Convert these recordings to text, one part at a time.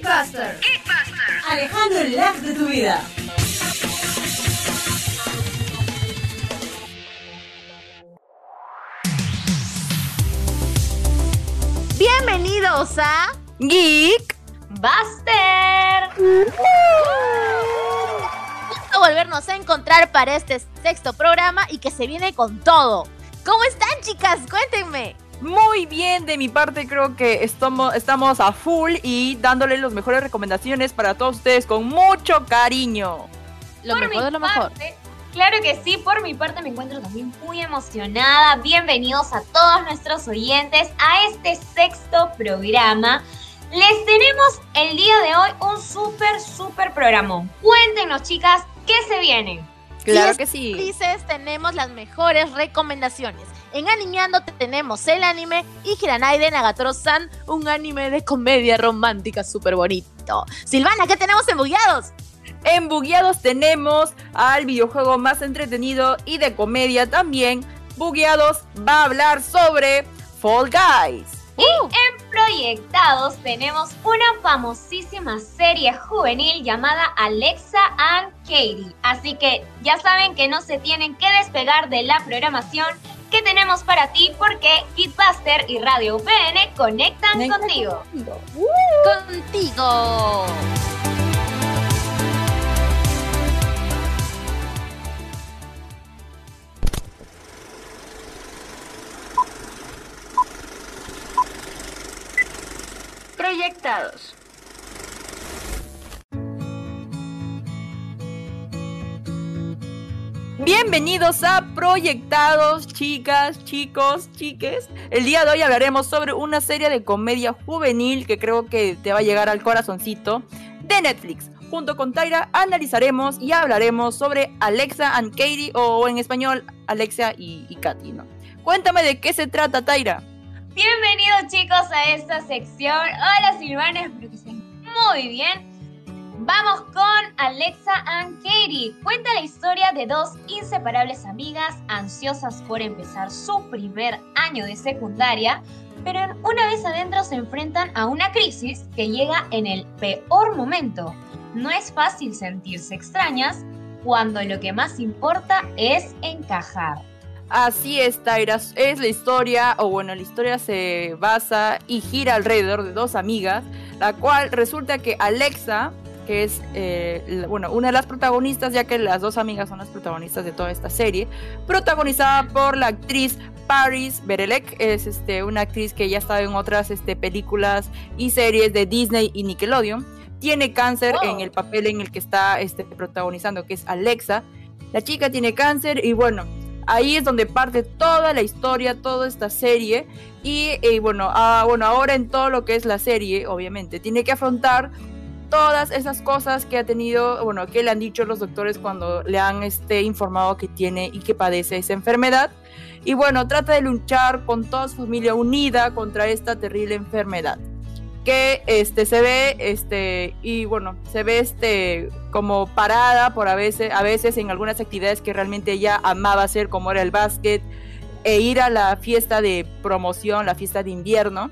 Geekbuster. Alejandro el lag de tu vida. Bienvenidos a Geek Buster. Gusto volvernos a encontrar para este sexto programa y que se viene con todo. ¿Cómo están, chicas? Cuéntenme. Muy bien, de mi parte creo que estamos, estamos a full y dándole las mejores recomendaciones para todos ustedes con mucho cariño. Lo Por mejor mi de lo mejor. parte, Claro que sí, por mi parte me encuentro también muy emocionada. Bienvenidos a todos nuestros oyentes a este sexto programa. Les tenemos el día de hoy un súper, súper programa. Cuéntenos, chicas, ¿qué se viene? Claro que sí. Felices tenemos las mejores recomendaciones. En Animeando tenemos el anime y Hiranaide Nagatoro-san, un anime de comedia romántica súper bonito. Silvana, ¿qué tenemos en Bugueados? En Bugueados tenemos al videojuego más entretenido y de comedia también. Bugueados va a hablar sobre Fall Guys. En Proyectados tenemos una famosísima serie juvenil llamada Alexa and Katie. Así que ya saben que no se tienen que despegar de la programación que tenemos para ti porque Kitbuster y Radio UPN conectan Conecta contigo. Contigo. Proyectados. Bienvenidos a Proyectados, chicas, chicos, chiques. El día de hoy hablaremos sobre una serie de comedia juvenil que creo que te va a llegar al corazoncito de Netflix. Junto con Tyra analizaremos y hablaremos sobre Alexa and Katie o en español Alexia y, y Katy, ¿no? Cuéntame de qué se trata, Tyra. Bienvenidos chicos a esta sección. Hola Silvana, espero que estén muy bien. Vamos con Alexa and Katie. Cuenta la historia de dos inseparables amigas ansiosas por empezar su primer año de secundaria, pero una vez adentro se enfrentan a una crisis que llega en el peor momento. No es fácil sentirse extrañas cuando lo que más importa es encajar. Así es, Tyra. Es la historia, o bueno, la historia se basa y gira alrededor de dos amigas, la cual resulta que Alexa, que es, eh, bueno, una de las protagonistas, ya que las dos amigas son las protagonistas de toda esta serie, protagonizada por la actriz Paris Berelek, es este, una actriz que ya ha estado en otras este, películas y series de Disney y Nickelodeon. Tiene cáncer en el papel en el que está este, protagonizando, que es Alexa. La chica tiene cáncer y bueno, ahí es donde parte toda la historia, toda esta serie. Y, eh, bueno, ah, bueno, ahora en todo lo que es la serie, obviamente, tiene que afrontar todas esas cosas que ha tenido, bueno, que le han dicho los doctores cuando le han este, informado que tiene y que padece esa enfermedad. Y bueno, trata de luchar con toda su familia unida contra esta terrible enfermedad. Que este se ve, este, y bueno, se ve este como parada por a veces, a veces en algunas actividades que realmente ella amaba hacer, como era el básquet, e ir a la fiesta de promoción, la fiesta de invierno,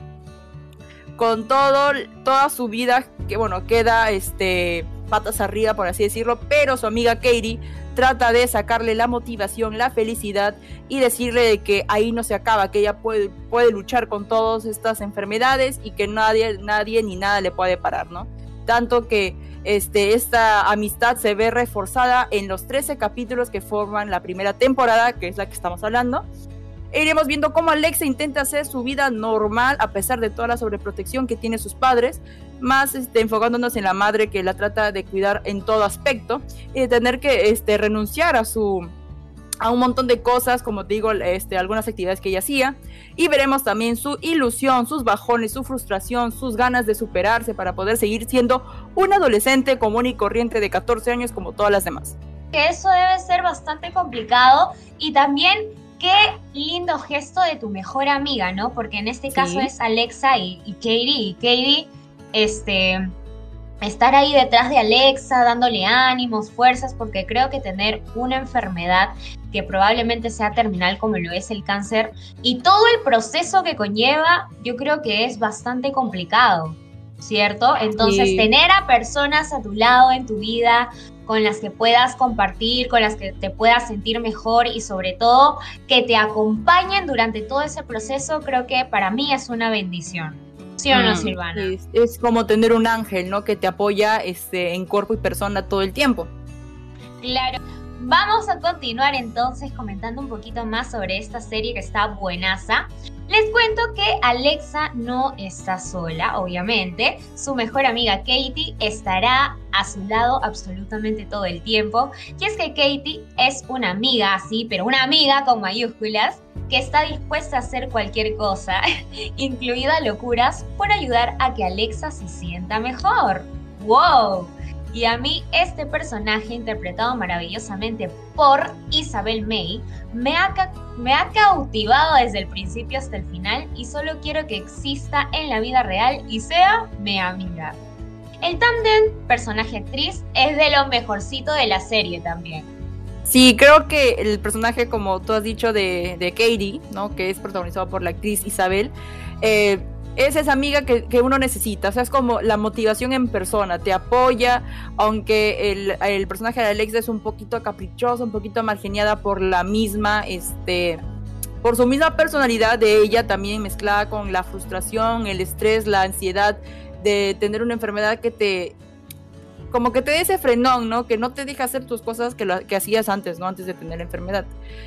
con todo, toda su vida, que bueno, queda este, patas arriba, por así decirlo, pero su amiga Katie trata de sacarle la motivación, la felicidad y decirle de que ahí no se acaba, que ella puede, puede luchar con todas estas enfermedades y que nadie, nadie ni nada le puede parar, ¿no? Tanto que este, esta amistad se ve reforzada en los 13 capítulos que forman la primera temporada, que es la que estamos hablando. Iremos viendo cómo Alexa intenta hacer su vida normal a pesar de toda la sobreprotección que tiene sus padres, más este, enfocándonos en la madre que la trata de cuidar en todo aspecto y de tener que este, renunciar a su a un montón de cosas, como digo, este, algunas actividades que ella hacía, y veremos también su ilusión, sus bajones, su frustración, sus ganas de superarse para poder seguir siendo un adolescente común y corriente de 14 años como todas las demás. que eso debe ser bastante complicado y también qué lindo gesto de tu mejor amiga, ¿no? Porque en este Sí. caso es Alexa y, y Katie y Katie, este, estar ahí detrás de Alexa, dándole ánimos, fuerzas, porque creo que tener una enfermedad que probablemente sea terminal como lo es el cáncer y todo el proceso que conlleva, yo creo que es bastante complicado. ¿cierto? Entonces, Sí. tener a personas a tu lado en tu vida con las que puedas compartir, con las que te puedas sentir mejor y sobre todo que te acompañen durante todo ese proceso, creo que para mí es una bendición. ¿Sí o no, Mm, Silvana? Es, es como tener un ángel, ¿no? Que te apoya este, en cuerpo y persona todo el tiempo. Claro. Vamos a continuar entonces comentando un poquito más sobre esta serie que está buenaza. Les cuento que Alexa no está sola, obviamente. Su mejor amiga Katie estará a su lado absolutamente todo el tiempo. Y es que Katie es una amiga así, pero una amiga con mayúsculas, que está dispuesta a hacer cualquier cosa, incluida locuras, por ayudar a que Alexa se sienta mejor. ¡Wow! Y a mí este personaje interpretado maravillosamente por Isabel May me ha, me ha cautivado desde el principio hasta el final y solo quiero que exista en la vida real y sea mi amiga. El tándem personaje-actriz es de lo mejorcito de la serie también. Sí, creo que el personaje, como tú has dicho, de, de Katie, ¿no? Que es protagonizado por la actriz Isabel, eh, es esa amiga que, que uno necesita. O sea, es como la motivación en persona. Te apoya, aunque el, el personaje de Alexa es un poquito caprichoso, un poquito margeniada por la misma, este por su misma personalidad de ella también mezclada con la frustración, el estrés, la ansiedad de tener una enfermedad que te como que te dé ese frenón, ¿no? Que no te deja hacer tus cosas que, lo- que hacías antes, ¿no? Antes de tener la enfermedad.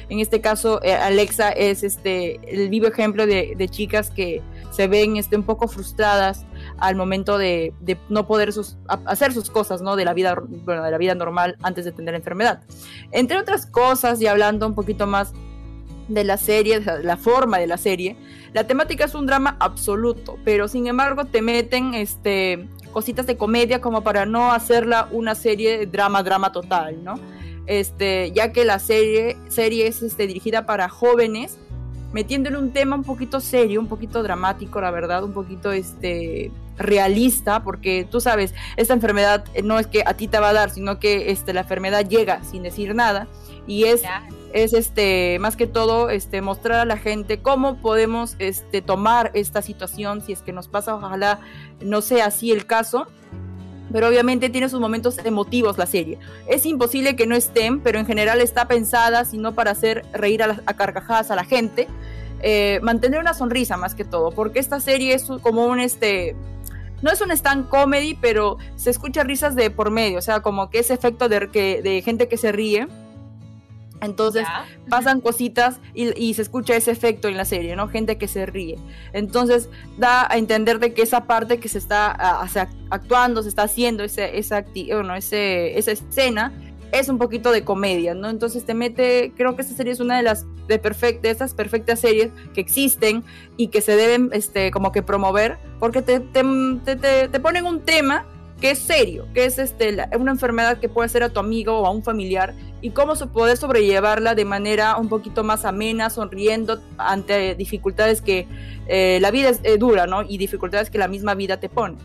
En este caso, eh, Alexa es este el vivo ejemplo de, de chicas que se ven este, un poco frustradas al momento de, no poder sus- hacer sus cosas, ¿no? De la vida, bueno, de la vida normal antes de tener enfermedad. Entre otras cosas, y hablando un poquito más de la serie, la forma de la serie, la temática es un drama absoluto, pero sin embargo te meten este cositas de comedia como para no hacerla una serie de drama drama total, ¿no? Este, ya que la serie serie es este, dirigida para jóvenes, metiéndole un tema un poquito serio, un poquito dramático, la verdad, un poquito este realista, porque tú sabes, esta enfermedad eh, no es que a ti te va a dar, sino que este la enfermedad llega sin decir nada. Y es es este más que todo este mostrar a la gente cómo podemos este tomar esta situación si es que nos pasa ojalá no sea así el caso pero obviamente tiene sus momentos emotivos la serie. Es imposible que no estén pero en general está pensada sino para hacer reír a, las- carcajadas a la gente eh, mantener una sonrisa más que todo porque esta serie es como un este no es un stand comedy pero se escucha risas de por medio o sea como que ese efecto de, que, de gente que se ríe entonces Ya. pasan cositas y, y se escucha ese efecto en la serie, ¿no? Gente que se ríe. Entonces da a entender de que esa parte que se está actuando, se está haciendo, ese, esa, bueno, ese, esa escena, es un poquito de comedia, ¿no? Entonces te mete, creo que esta serie es una de las de, perfect, de estas perfectas series que existen y que se deben este, como que promover, porque te, te, te, te- te ponen un tema que es serio, que es este, la- una enfermedad que puede ser a tu amigo o a un familiar y cómo poder sobrellevarla de manera un poquito más amena, sonriendo ante dificultades que eh, la vida es eh, dura, ¿no? Y dificultades que la misma vida te pone.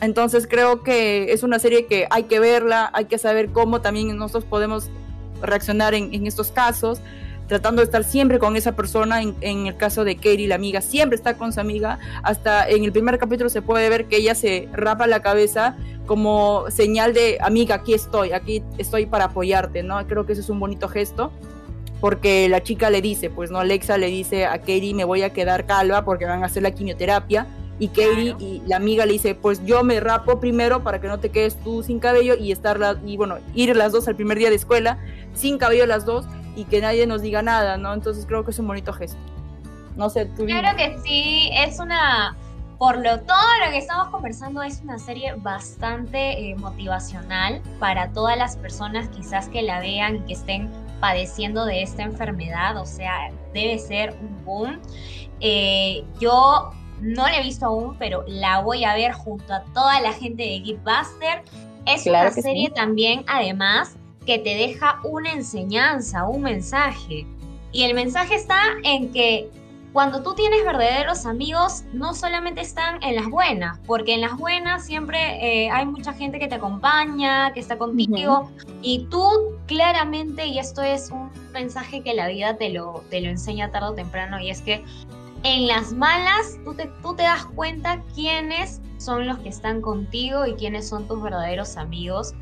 Entonces creo que es una serie que hay que verla, hay que saber cómo también nosotros podemos reaccionar en, en estos casos, tratando de estar siempre con esa persona. En, en el caso de Katie, la amiga, siempre está con su amiga. Hasta en el primer capítulo se puede ver que ella se rapa la cabeza como señal de amiga, aquí estoy, aquí estoy para apoyarte, ¿no? Creo que eso es un bonito gesto. Porque la chica le dice, pues no, Alexa le dice a Katie, me voy a quedar calva porque van a hacer la quimioterapia. Y Katie Claro. y la amiga le dice, pues yo me rapo primero para que no te quedes tú sin cabello y estar la- y bueno, ir las dos al primer día de escuela sin cabello las dos y que nadie nos diga nada, ¿no? Entonces creo que es un bonito gesto. No sé, tú Claro que sí, es una, por lo todo lo que estamos conversando, es una serie bastante eh, motivacional para todas las personas quizás que la vean y que estén padeciendo de esta enfermedad, o sea, debe ser un boom. Eh, yo no la he visto aún, pero la voy a ver junto a toda la gente de Geekbuster. Es Claro una sí. serie también, además, que te deja una enseñanza, un mensaje. Y el mensaje está en que cuando tú tienes verdaderos amigos, no solamente están en las buenas, porque en las buenas siempre eh, hay mucha gente que te acompaña, que está contigo, y tú claramente, y esto es un mensaje que la vida te lo, te lo enseña tarde o temprano, y es que en las malas tú te, tú te das cuenta quiénes son los que están contigo y quiénes son tus verdaderos amigos,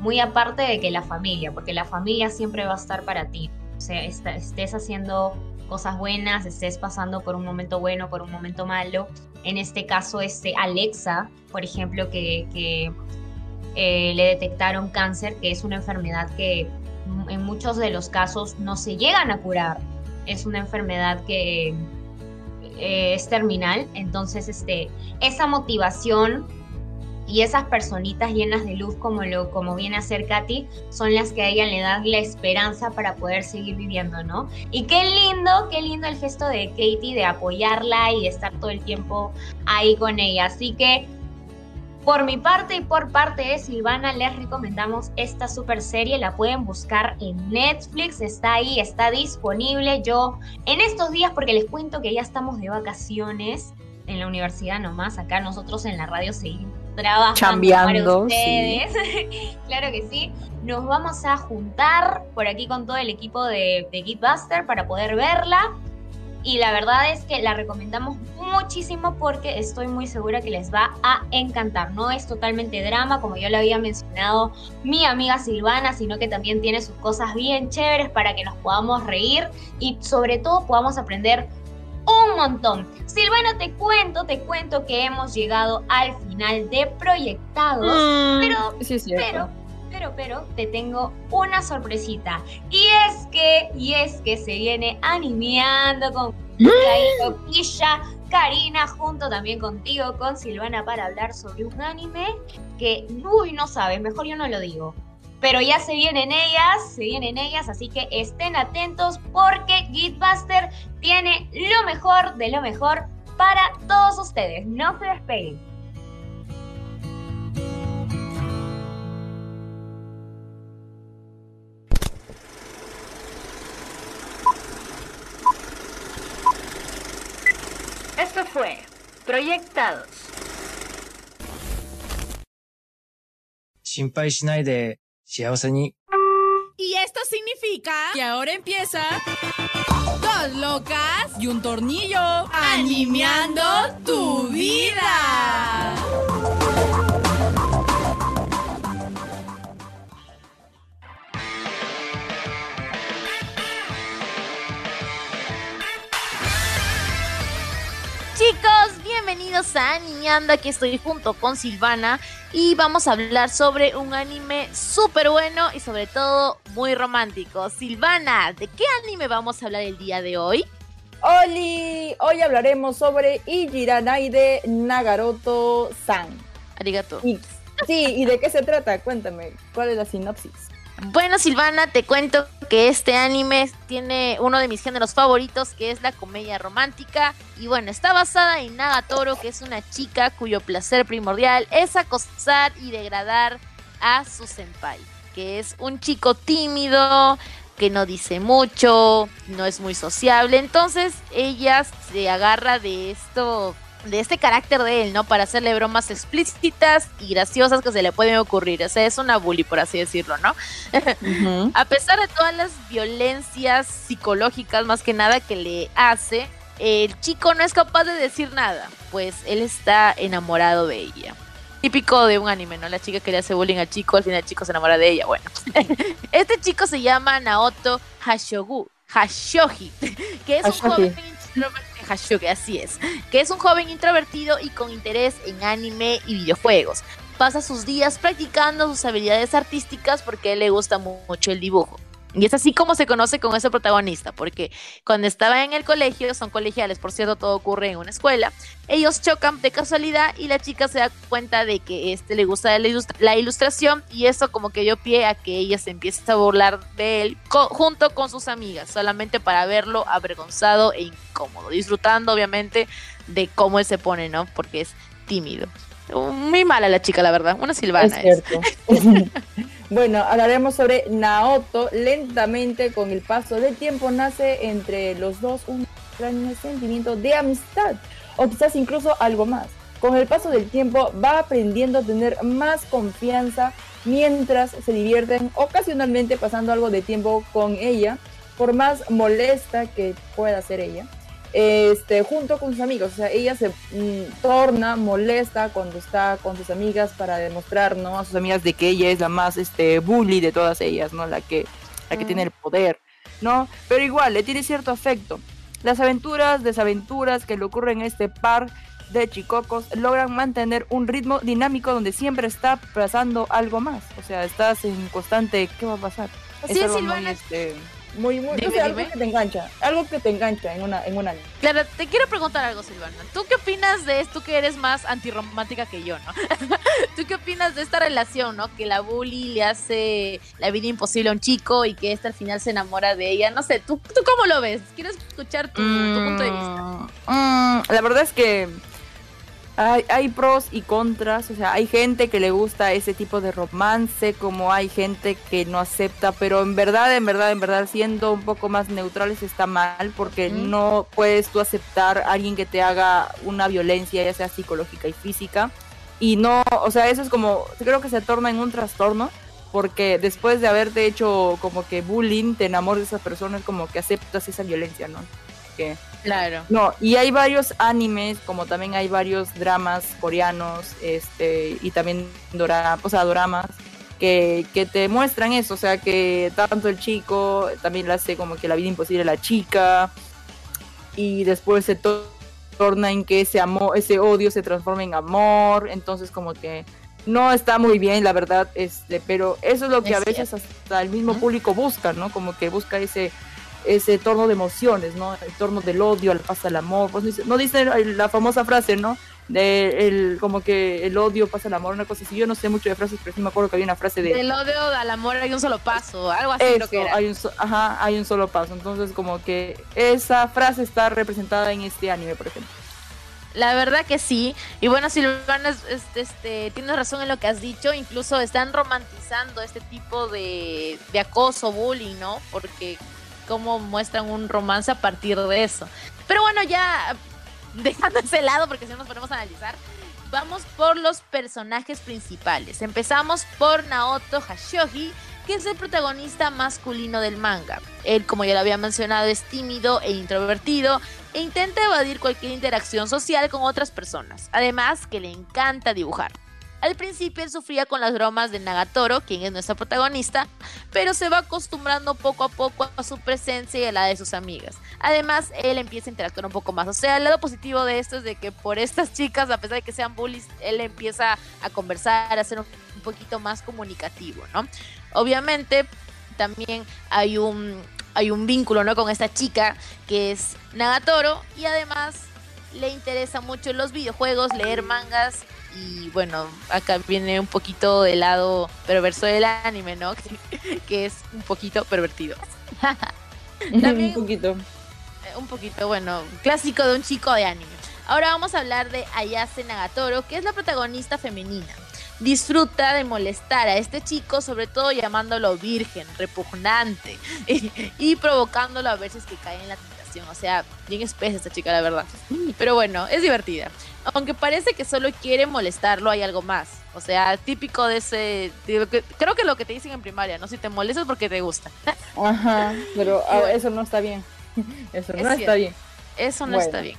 muy aparte de que la familia, porque la familia siempre va a estar para ti. O sea, estés haciendo cosas buenas, estés pasando por un momento bueno, por un momento malo. En este caso, este Alexa, por ejemplo, que, eh, le detectaron cáncer, que es una enfermedad que en muchos de los casos no se llegan a curar. Es una enfermedad que eh, es terminal, entonces este, esa motivación y esas personitas llenas de luz como, lo, como viene a ser Katy son las que a ella le dan la esperanza para poder seguir viviendo, ¿no? Y qué lindo, qué lindo el gesto de Katie de apoyarla y de estar todo el tiempo ahí con ella. Así que por mi parte y por parte de Silvana, les recomendamos esta super serie. La pueden buscar en Netflix, está ahí, está disponible. Yo en estos días, porque les cuento que ya estamos de vacaciones en la universidad nomás, acá nosotros en la radio seguimos trabajando ustedes. claro que sí. Nos vamos a juntar por aquí con todo el equipo de, de Geekbuster para poder verla y la verdad es que la recomendamos muchísimo porque estoy muy segura que les va a encantar. No es totalmente drama, como ya lo había mencionado mi amiga Silvana, sino que también tiene sus cosas bien chéveres para que nos podamos reír y sobre todo podamos aprender un montón. Silvana, te cuento, te cuento que hemos llegado al final de Proyectados, mm, pero, pero pero, pero, te tengo una sorpresita. Y es que, y es que se viene animando con Quilla, Karina, junto también contigo, con Silvana, para hablar sobre un anime que, uy, no sabes, mejor yo no lo digo. Pero ya se vienen ellas, se vienen ellas, así que estén atentos porque Gitbuster tiene lo mejor de lo mejor para todos ustedes. No se despeguen. Esto fue Proyectados. 心配しないで 幸せに Y esto significa que ahora empieza dos locas y un tornillo animando tu vida. Chicos, bienvenidos a Niñando. Aquí estoy junto con Silvana y vamos a hablar sobre un anime súper bueno y sobre todo muy romántico. Silvana, ¿de qué anime vamos a hablar el día de hoy? Oli, hoy hablaremos sobre Ijiranaide Nagaroto-san. Arigato. sí, ¿y de qué se trata? Cuéntame, ¿cuál es la sinopsis? Bueno, Silvana, te cuento que este anime tiene uno de mis géneros favoritos, que es la comedia romántica. Y bueno, está basada en Nagatoro, que es una chica cuyo placer primordial es acosar y degradar a su senpai, que es un chico tímido, que no dice mucho, no es muy sociable. Entonces ella se agarra de esto de este carácter de él, ¿no? Para hacerle bromas explícitas y graciosas que se le pueden ocurrir. O sea, es una bully, por así decirlo, ¿no? A pesar de todas las violencias psicológicas, más que nada, que le hace, el chico no es capaz de decir nada, pues él está enamorado de ella. Típico de un anime, ¿no? La chica que le hace bullying al chico, al final el chico se enamora de ella. Bueno, este chico se llama Naoto Hashogu, Hashoji, que es un joven Así es, que es un joven introvertido y con interés en anime y videojuegos. Pasa sus días practicando sus habilidades artísticas porque le gusta mucho el dibujo. Y es así como se conoce con ese protagonista, porque cuando estaba en el colegio, son colegiales, por cierto, todo ocurre en una escuela, ellos chocan de casualidad y la chica se da cuenta de que este le gusta la, ilustración y eso como que dio pie a que ella se empiece a burlar de él junto con sus amigas, solamente para verlo avergonzado e incómodo, disfrutando obviamente de cómo él se pone, ¿no? Porque es tímido. Muy mala la chica, la verdad, una silvana. Es cierto. Bueno, hablaremos sobre Naoto. Lentamente, con el paso del tiempo, nace entre los dos un extraño sentimiento de amistad, o quizás incluso algo más. Con el paso del tiempo va aprendiendo a tener más confianza mientras se divierten ocasionalmente pasando algo de tiempo con ella, por más molesta que pueda ser ella. Este, junto con sus amigos. O sea, ella se mm, torna molesta cuando está con sus amigas para demostrar, ¿no? A sus amigas de que ella es la más, este, bully de todas ellas, ¿no? La que, la que Mm. tiene el poder, ¿no? Pero igual, le tiene cierto afecto. Las aventuras, desaventuras que le ocurren a este par de chicocos logran mantener un ritmo dinámico donde siempre está pasando algo más. O sea, estás en constante, ¿qué va a pasar? Sí, algo Silvana. Muy, este, muy, muy, no Dime, sé, algo que te engancha, algo que te engancha en una, en un anime. Claro, te quiero preguntar algo, Silvana. ¿Tú qué opinas de esto? Tú que eres más antirromántica que yo, ¿no? ¿Tú qué opinas de esta relación, no? Que la bully le hace la vida imposible a un chico y que este al final se enamora de ella. No sé, ¿tú, tú cómo lo ves? Quiero escuchar tu, tu punto de vista. Mm, la verdad es que hay, hay pros y contras, o sea, hay gente que le gusta ese tipo de romance, como hay gente que no acepta, pero en verdad, en verdad, en verdad, siendo un poco más neutrales está mal, porque Mm. no puedes tú aceptar a alguien que te haga una violencia, ya sea psicológica y física, y no, o sea, eso es como, creo que se torna en un trastorno, porque después de haberte hecho como que bullying, te enamoras de esa persona, es como que aceptas esa violencia, ¿no? Que, Claro. no, y hay varios animes, como también hay varios dramas coreanos, este, y también dora, o sea, doramas, que, que te muestran eso, o sea, que tanto el chico también le hace como que la vida imposible a la chica, y después se to- torna en que ese amor, ese odio se transforma en amor, entonces como que no está muy bien, la verdad, este, pero eso es lo que Es a veces hasta el mismo público busca, ¿no? Como que busca ese ese torno de emociones, ¿no? El torno del odio al pasa el amor. Pues dice- no dice la famosa frase, ¿no? De el, como que el odio pasa el amor, una cosa así. Yo no sé mucho de frases, pero sí me acuerdo que había una frase de Del odio al amor hay un solo paso, algo así creo eso, que era. hay un, ajá, hay un solo paso. Entonces, como que esa frase está representada en este anime, por ejemplo. La verdad que sí. Y bueno, Silvana, es- es- este, tienes razón en lo que has dicho. Incluso están romantizando este tipo de, de acoso, bullying, ¿no? Porque cómo muestran un romance a partir de eso. Pero bueno, ya dejando ese lado, porque si no nos ponemos a analizar, vamos por los personajes principales. Empezamos por Naoto Hashogi, que es el protagonista masculino del manga. Él, como ya lo había mencionado, es tímido e introvertido e intenta evadir cualquier interacción social con otras personas. Además, que le encanta dibujar. Al principio él sufría con las bromas de Nagatoro, quien es nuestra protagonista, pero se va acostumbrando poco a poco a su presencia y a la de sus amigas. Además, él empieza a interactuar un poco más. O sea, el lado positivo de esto es de que por estas chicas, a pesar de que sean bullies, él empieza a conversar, a ser un poquito más comunicativo, ¿no? Obviamente, también hay un, hay un vínculo, ¿no? Con esta chica que es Nagatoro y además le interesa mucho los videojuegos, leer mangas y bueno, acá viene un poquito del lado perverso del anime, ¿no? que es un poquito pervertido. También- un poquito. Un poquito, bueno, clásico de un chico de anime. Ahora vamos a hablar de Ayase Nagatoro, que es la protagonista femenina. Disfruta de molestar a este chico, sobre todo llamándolo virgen, repugnante y, y provocándolo a veces que cae en la tentación. O sea, bien espesa esta chica, la verdad. Pero bueno, es divertida. Aunque parece que solo quiere molestarlo, hay algo más. O sea, típico de ese. creo que lo que te dicen en primaria, ¿no? Si te molestas porque te gusta. Ajá, pero ah, eso no está bien. Eso Es no está bien. Eso no Bueno. está bien.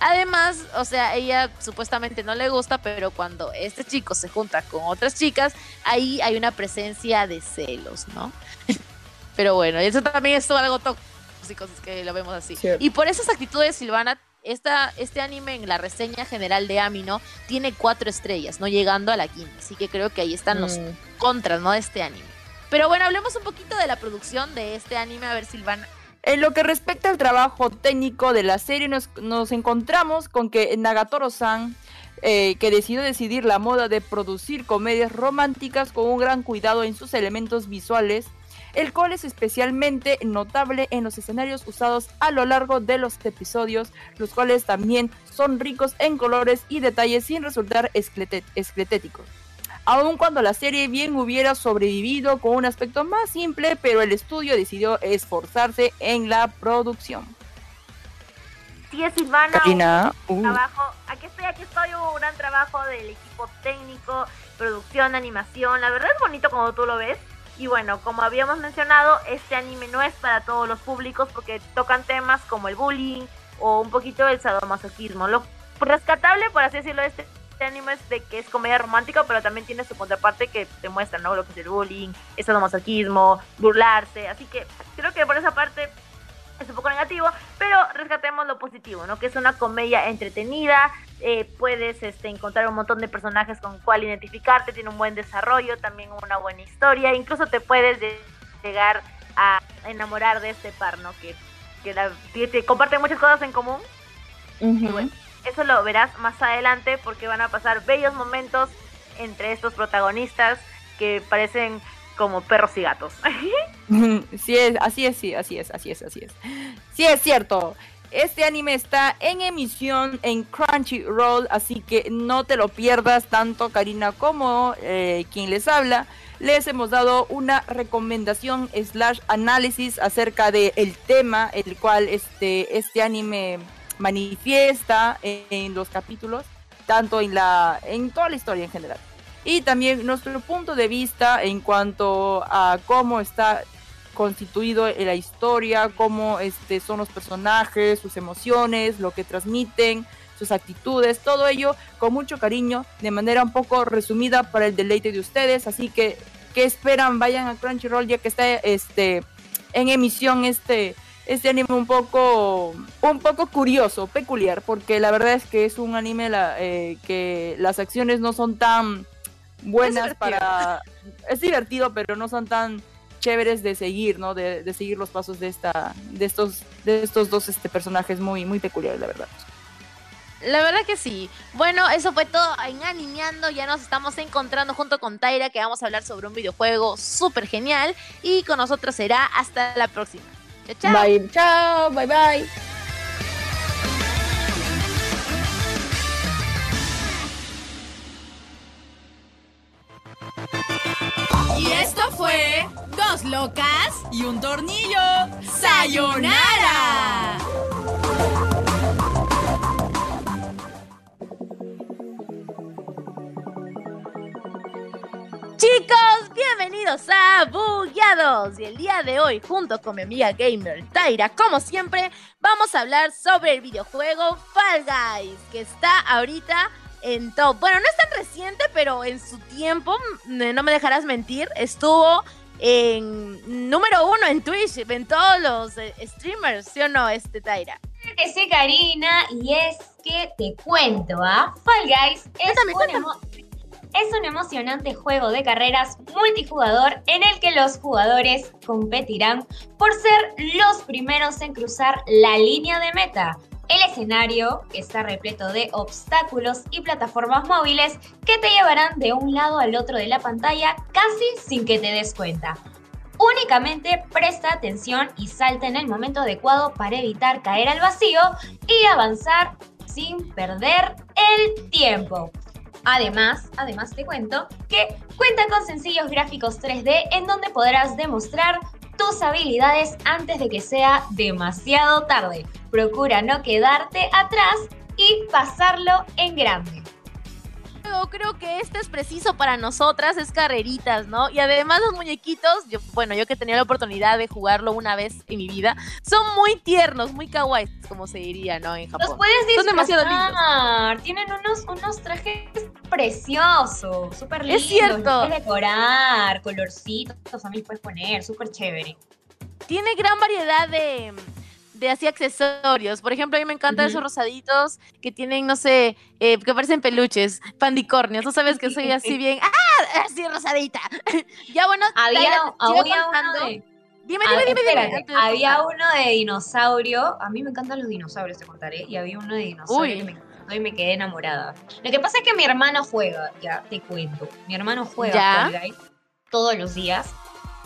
Además, o sea, ella supuestamente no le gusta, pero cuando este chico se junta con otras chicas, ahí hay una presencia de celos, ¿no? pero bueno, eso también es algo tóxico, es que lo vemos así. Cierto. Y por esas actitudes, Silvana, esta, este anime en la reseña general de Amino tiene cuatro estrellas, no llegando a la quinta. Así que creo que ahí están los Mm. contras, ¿no? De este anime. Pero bueno, hablemos un poquito de la producción de este anime. A ver, Silvana. En lo que respecta al trabajo técnico de la serie, nos, nos encontramos con que Nagatoro-san, eh, que decidió decidir la moda de producir comedias románticas con un gran cuidado en sus elementos visuales, el cual es especialmente notable en los escenarios usados a lo largo de los episodios, los cuales también son ricos en colores y detalles sin resultar escletéticos. Aun cuando la serie bien hubiera sobrevivido con un aspecto más simple, pero el estudio decidió esforzarse en la producción. Sí, es Silvana. Karina, un uh, trabajo. Aquí estoy, aquí estoy. Un gran trabajo del equipo técnico, producción, animación. La verdad es bonito como tú lo ves. Y bueno, como habíamos mencionado, este anime no es para todos los públicos porque tocan temas como el bullying o un poquito el sadomasoquismo. Lo rescatable, por así decirlo, de este, este anime es de que es comedia romántica, pero también tiene su contraparte que te muestra, ¿no? Lo que es el bullying, el sadomasoquismo, burlarse. Así que creo que por esa parte es un poco negativo, pero rescatemos lo positivo, ¿no? Que es una comedia entretenida, eh, puedes este, encontrar un montón de personajes con cual identificarte, tiene un buen desarrollo, también una buena historia, incluso te puedes de- llegar a enamorar de este par, ¿no? Que, que, la- que te comparten muchas cosas en común. Y bueno, eso lo verás más adelante porque van a pasar bellos momentos entre estos protagonistas que parecen como perros y gatos. Sí es, así es, sí, así es, así es, así es. Sí es cierto. Este anime está en emisión en Crunchyroll, así que no te lo pierdas tanto Karina como eh, quien les habla. Les hemos dado una recomendación slash análisis acerca del el tema el cual este, este anime manifiesta en, en los capítulos, tanto en la en toda la historia en general. Y también nuestro punto de vista en cuanto a cómo está constituido en la historia, cómo este, son los personajes, sus emociones, lo que transmiten, sus actitudes, todo ello con mucho cariño, de manera un poco resumida para el deleite de ustedes. Así que, ¿qué esperan? Vayan a Crunchyroll ya que está este, en emisión este, este anime un poco, un poco curioso, peculiar, porque la verdad es que es un anime la- eh, que las acciones no son tan buenas para... Es divertido, pero no son tan chéveres de seguir, ¿no? De, de seguir los pasos de esta, de estos, de estos dos este, personajes muy, muy peculiares, la verdad. La verdad que sí. Bueno, eso fue todo en Animeando. Ya nos estamos encontrando junto con Taira, que vamos a hablar sobre un videojuego súper genial. Y con nosotros será hasta la próxima. Chao, chao. Bye, chao, bye bye. Y esto fue Dos Locas y un Tornillo. ¡Sayonara! Chicos, bienvenidos a Bugueados. Y el día de hoy, junto con mi amiga gamer Taira, como siempre, vamos a hablar sobre el videojuego Fall Guys, que está ahorita en top. Bueno, no es tan reciente, pero en su tiempo, no me dejarás mentir, estuvo en número uno en Twitch, en todos los eh, streamers, ¿sí o no, este Taira? Que sí, Karina, y es que te cuento, ¿ah? Fall Guys un, es un emocionante juego de carreras multijugador en el que los jugadores competirán por ser los primeros en cruzar la línea de meta. El escenario está repleto de obstáculos y plataformas móviles que te llevarán de un lado al otro de la pantalla casi sin que te des cuenta. Únicamente presta atención y salta en el momento adecuado para evitar caer al vacío y avanzar sin perder el tiempo. Además, además te cuento que cuenta con sencillos gráficos 3D en donde podrás demostrar tus habilidades antes de que sea demasiado tarde. Procura no quedarte atrás y pasarlo en grande. Yo creo que este es preciso para nosotras, es carreritas, ¿no? Y además los muñequitos, yo, bueno, yo que tenía la oportunidad de jugarlo una vez en mi vida, son muy tiernos, muy kawaii, como se diría, ¿no? En Los Japón. puedes Son demasiado disfrazar. Tienen unos, unos trajes preciosos, súper lindos. Es cierto. los Puedes decorar, colorcitos también puedes poner, súper chévere. Tiene gran variedad de, de así accesorios. Por ejemplo, a mí me encantan esos rosaditos que tienen, no sé, eh, que parecen peluches, pandicornios. Tú sabes que soy así bien, ¡ah! Así rosadita. ya bueno, Había, uno de... Dime, dime, dime, espérate, había uno de dinosaurio. A mí me encantan los dinosaurios, te contaré. Y había uno de dinosaurio Uy. que me encantó y me quedé enamorada. Lo que pasa es que mi hermano juega, ya te cuento. Mi hermano juega ¿Ya? Fall Guys todos los días.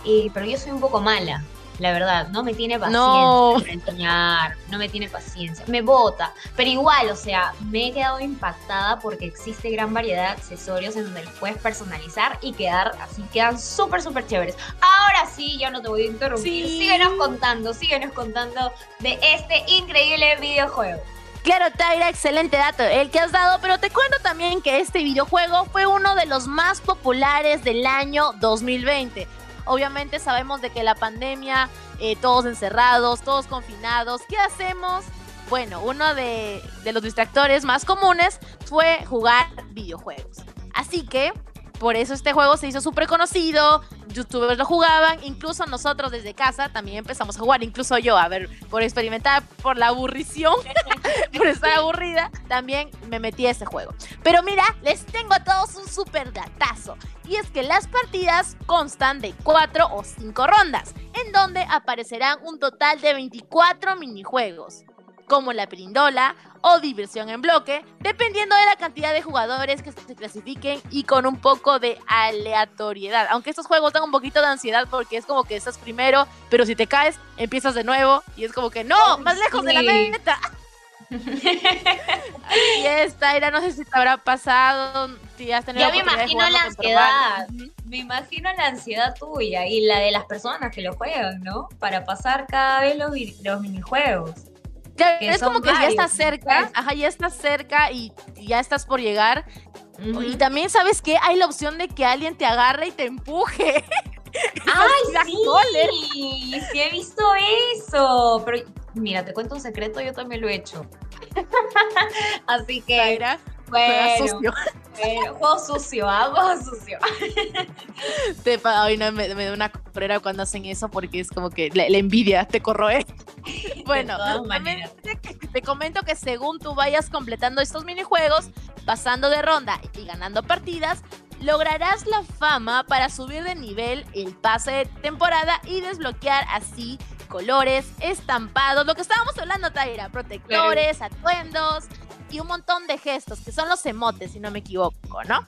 eh, pero yo soy un poco mala, la verdad. No me tiene paciencia No. para enseñar. No me tiene paciencia. Me bota. Pero igual, o sea, me he quedado impactada porque existe gran variedad de accesorios en donde los puedes personalizar y quedar así. Quedan súper, súper chéveres. Ahora sí, ya no te voy a interrumpir. Sí. Síguenos contando, síguenos contando de este increíble videojuego. Claro, Taira, excelente dato el que has dado, pero te cuento también que este videojuego fue uno de los más populares del año 2020. Obviamente sabemos de que la pandemia, eh, todos encerrados, todos confinados, ¿qué hacemos? Bueno, uno de, de los distractores más comunes fue jugar videojuegos. Así que por eso este juego se hizo súper conocido, youtubers lo jugaban, incluso nosotros desde casa también empezamos a jugar, incluso yo, a ver, por experimentar, por la aburrición, por estar aburrida, también me metí a ese juego. Pero mira, les tengo a todos un súper datazo, y es que las partidas constan de 4 o 5 rondas, en donde aparecerán un total de 24 minijuegos como la perindola o diversión en bloque, dependiendo de la cantidad de jugadores que se clasifiquen y con un poco de aleatoriedad. Aunque estos juegos dan un poquito de ansiedad porque es como que estás primero, pero si te caes, empiezas de nuevo y es como que no, más lejos de la meta. y esta era, no sé si te habrá pasado, si has tenido Ya me imagino la ansiedad. Me imagino la ansiedad tuya y la de las personas que lo juegan, ¿no? Para pasar cada vez los, los minijuegos. Es como que ya estás cerca, ajá, ya estás cerca y ya estás por llegar. Y también, ¿sabes qué? Hay la opción de que alguien te agarre y te empuje. ¡Ay, sí! Sí, he visto eso. Pero mira, te cuento un secreto, yo también lo he hecho. Así que. bueno, sucio. juego sucio, hago sucio. Te, ay, no, me, da una correra cuando hacen eso porque es como que la, envidia te corroe. Bueno, te, te comento que según tú vayas completando estos minijuegos, pasando de ronda y ganando partidas, lograrás la fama para subir de nivel el pase de temporada y desbloquear así colores, estampados, lo que estábamos hablando, Taira, protectores, atuendos y un montón de gestos, que son los emotes, si no me equivoco, ¿no?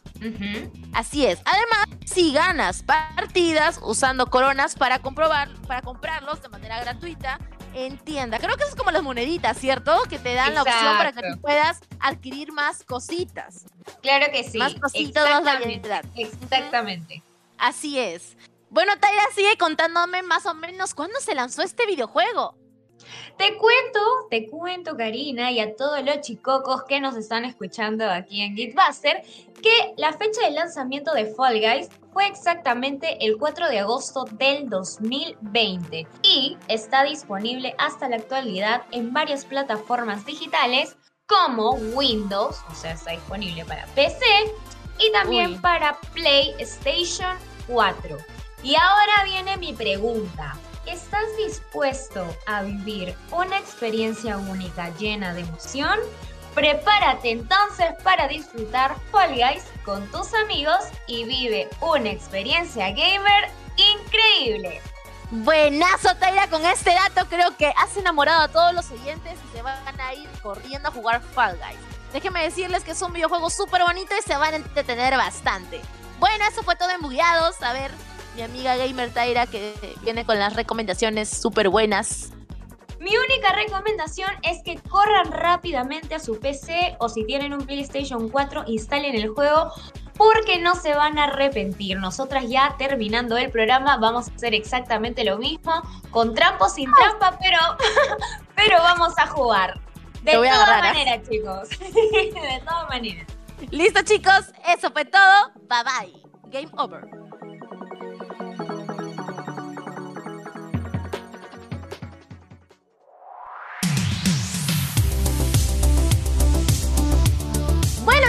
Así es. Además, si ganas partidas usando coronas para comprobar, para comprarlos de manera gratuita en tienda. Creo que eso es como las moneditas, ¿cierto? Que te dan la opción para que tú puedas adquirir más cositas. Claro que sí. Más cositas, más variedad. Exactamente. Así es. Bueno, Taira sigue contándome más o menos cuándo se lanzó este videojuego. Te cuento, te cuento, Karina, y a todos los chicocos que nos están escuchando aquí en Geekbuster, que la fecha de lanzamiento de Fall Guys fue exactamente el 4 de agosto del 2020 y está disponible hasta la actualidad en varias plataformas digitales como Windows, o sea, está disponible para PC y también para PlayStation 4. Y ahora viene mi pregunta. ¿Estás dispuesto a vivir una experiencia única llena de emoción? Prepárate entonces para disfrutar Fall Guys con tus amigos y vive una experiencia gamer increíble. Buenazo, Taira, con este dato creo que has enamorado a todos los oyentes y se van a ir corriendo a jugar Fall Guys. Déjenme decirles que es un videojuego súper bonito y se van a entretener bastante. Bueno, eso fue todo en Bugueados. A ver, mi amiga Gamer Taira que viene con las recomendaciones súper buenas. Mi única recomendación es que corran rápidamente a su PC o si tienen un PlayStation 4 instalen el juego porque no se van a arrepentir. Nosotras ya terminando el programa vamos a hacer exactamente lo mismo, con trampo sin trampa, pero, pero vamos a jugar. De todas ¿eh? maneras, chicos. de todas maneras. Listo, chicos. Eso fue todo. Bye bye. Game over.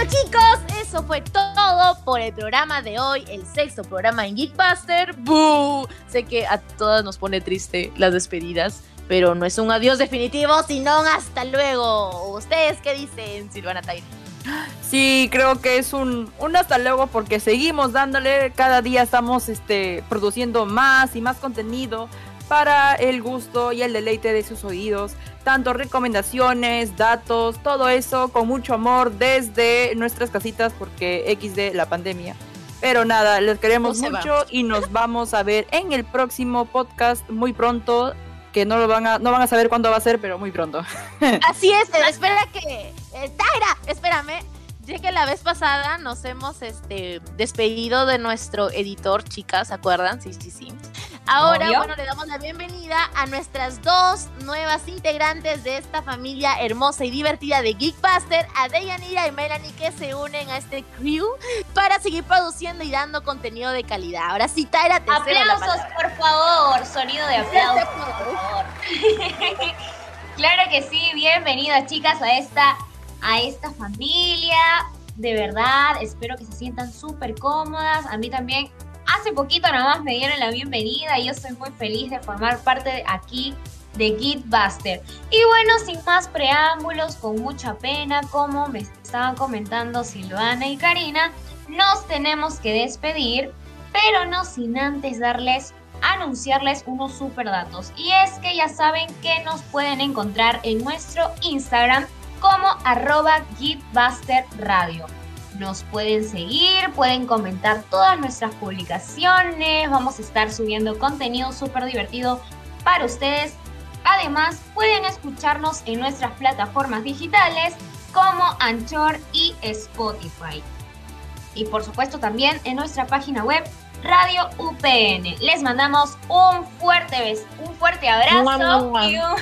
Chicos, eso fue todo por el programa de hoy, el sexto programa en Geekbuster. Sé que a todas nos pone triste las despedidas, pero no es un adiós definitivo, sino un hasta luego. ¿Ustedes qué dicen, Silvana Taylor? Sí, creo que es un, un hasta luego porque seguimos dándole, cada día estamos este, produciendo más y más contenido para el gusto y el deleite de sus oídos. Tanto recomendaciones, datos, todo eso con mucho amor desde nuestras casitas porque XD la pandemia. Pero nada, les queremos mucho y nos vamos a ver en el próximo podcast muy pronto. Que no lo van a, no van a saber cuándo va a ser, pero muy pronto. Así es, espera que. Eh, Taira, espérame. Ya que la vez pasada nos hemos este, despedido de nuestro editor, chicas, ¿se acuerdan? Sí, sí, sí. Ahora, bueno, le damos la bienvenida a nuestras dos nuevas integrantes de esta familia hermosa y divertida de Geekbuster, a Deyanira y Melanie, que se unen a este crew para seguir produciendo y dando contenido de calidad. Ahora sí, Tyra, te Aplausos, por favor. Sonido de aplausos, por favor. Claro que sí, bienvenidas chicas a esta, a esta familia. De verdad, espero que se sientan súper cómodas. A mí también, hace poquito nada más me dieron la bienvenida y yo estoy muy feliz de formar parte de aquí de Gitbuster. Y bueno, sin más preámbulos, con mucha pena, como me estaban comentando Silvana y Karina, nos tenemos que despedir, pero no sin antes darles anunciarles unos super datos. Y es que ya saben que nos pueden encontrar en nuestro Instagram como arroba Radio. Nos pueden seguir, pueden comentar todas nuestras publicaciones, vamos a estar subiendo contenido súper divertido para ustedes. Además, pueden escucharnos en nuestras plataformas digitales como Anchor y Spotify. Y por supuesto también en nuestra página web Radio UPN. Les mandamos un fuerte beso, un fuerte abrazo y un,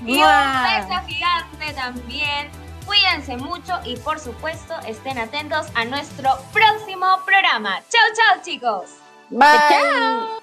y un beso gigante también. Cuídense mucho y por supuesto estén atentos a nuestro próximo programa. Chao, chao chicos. Bye. Chao.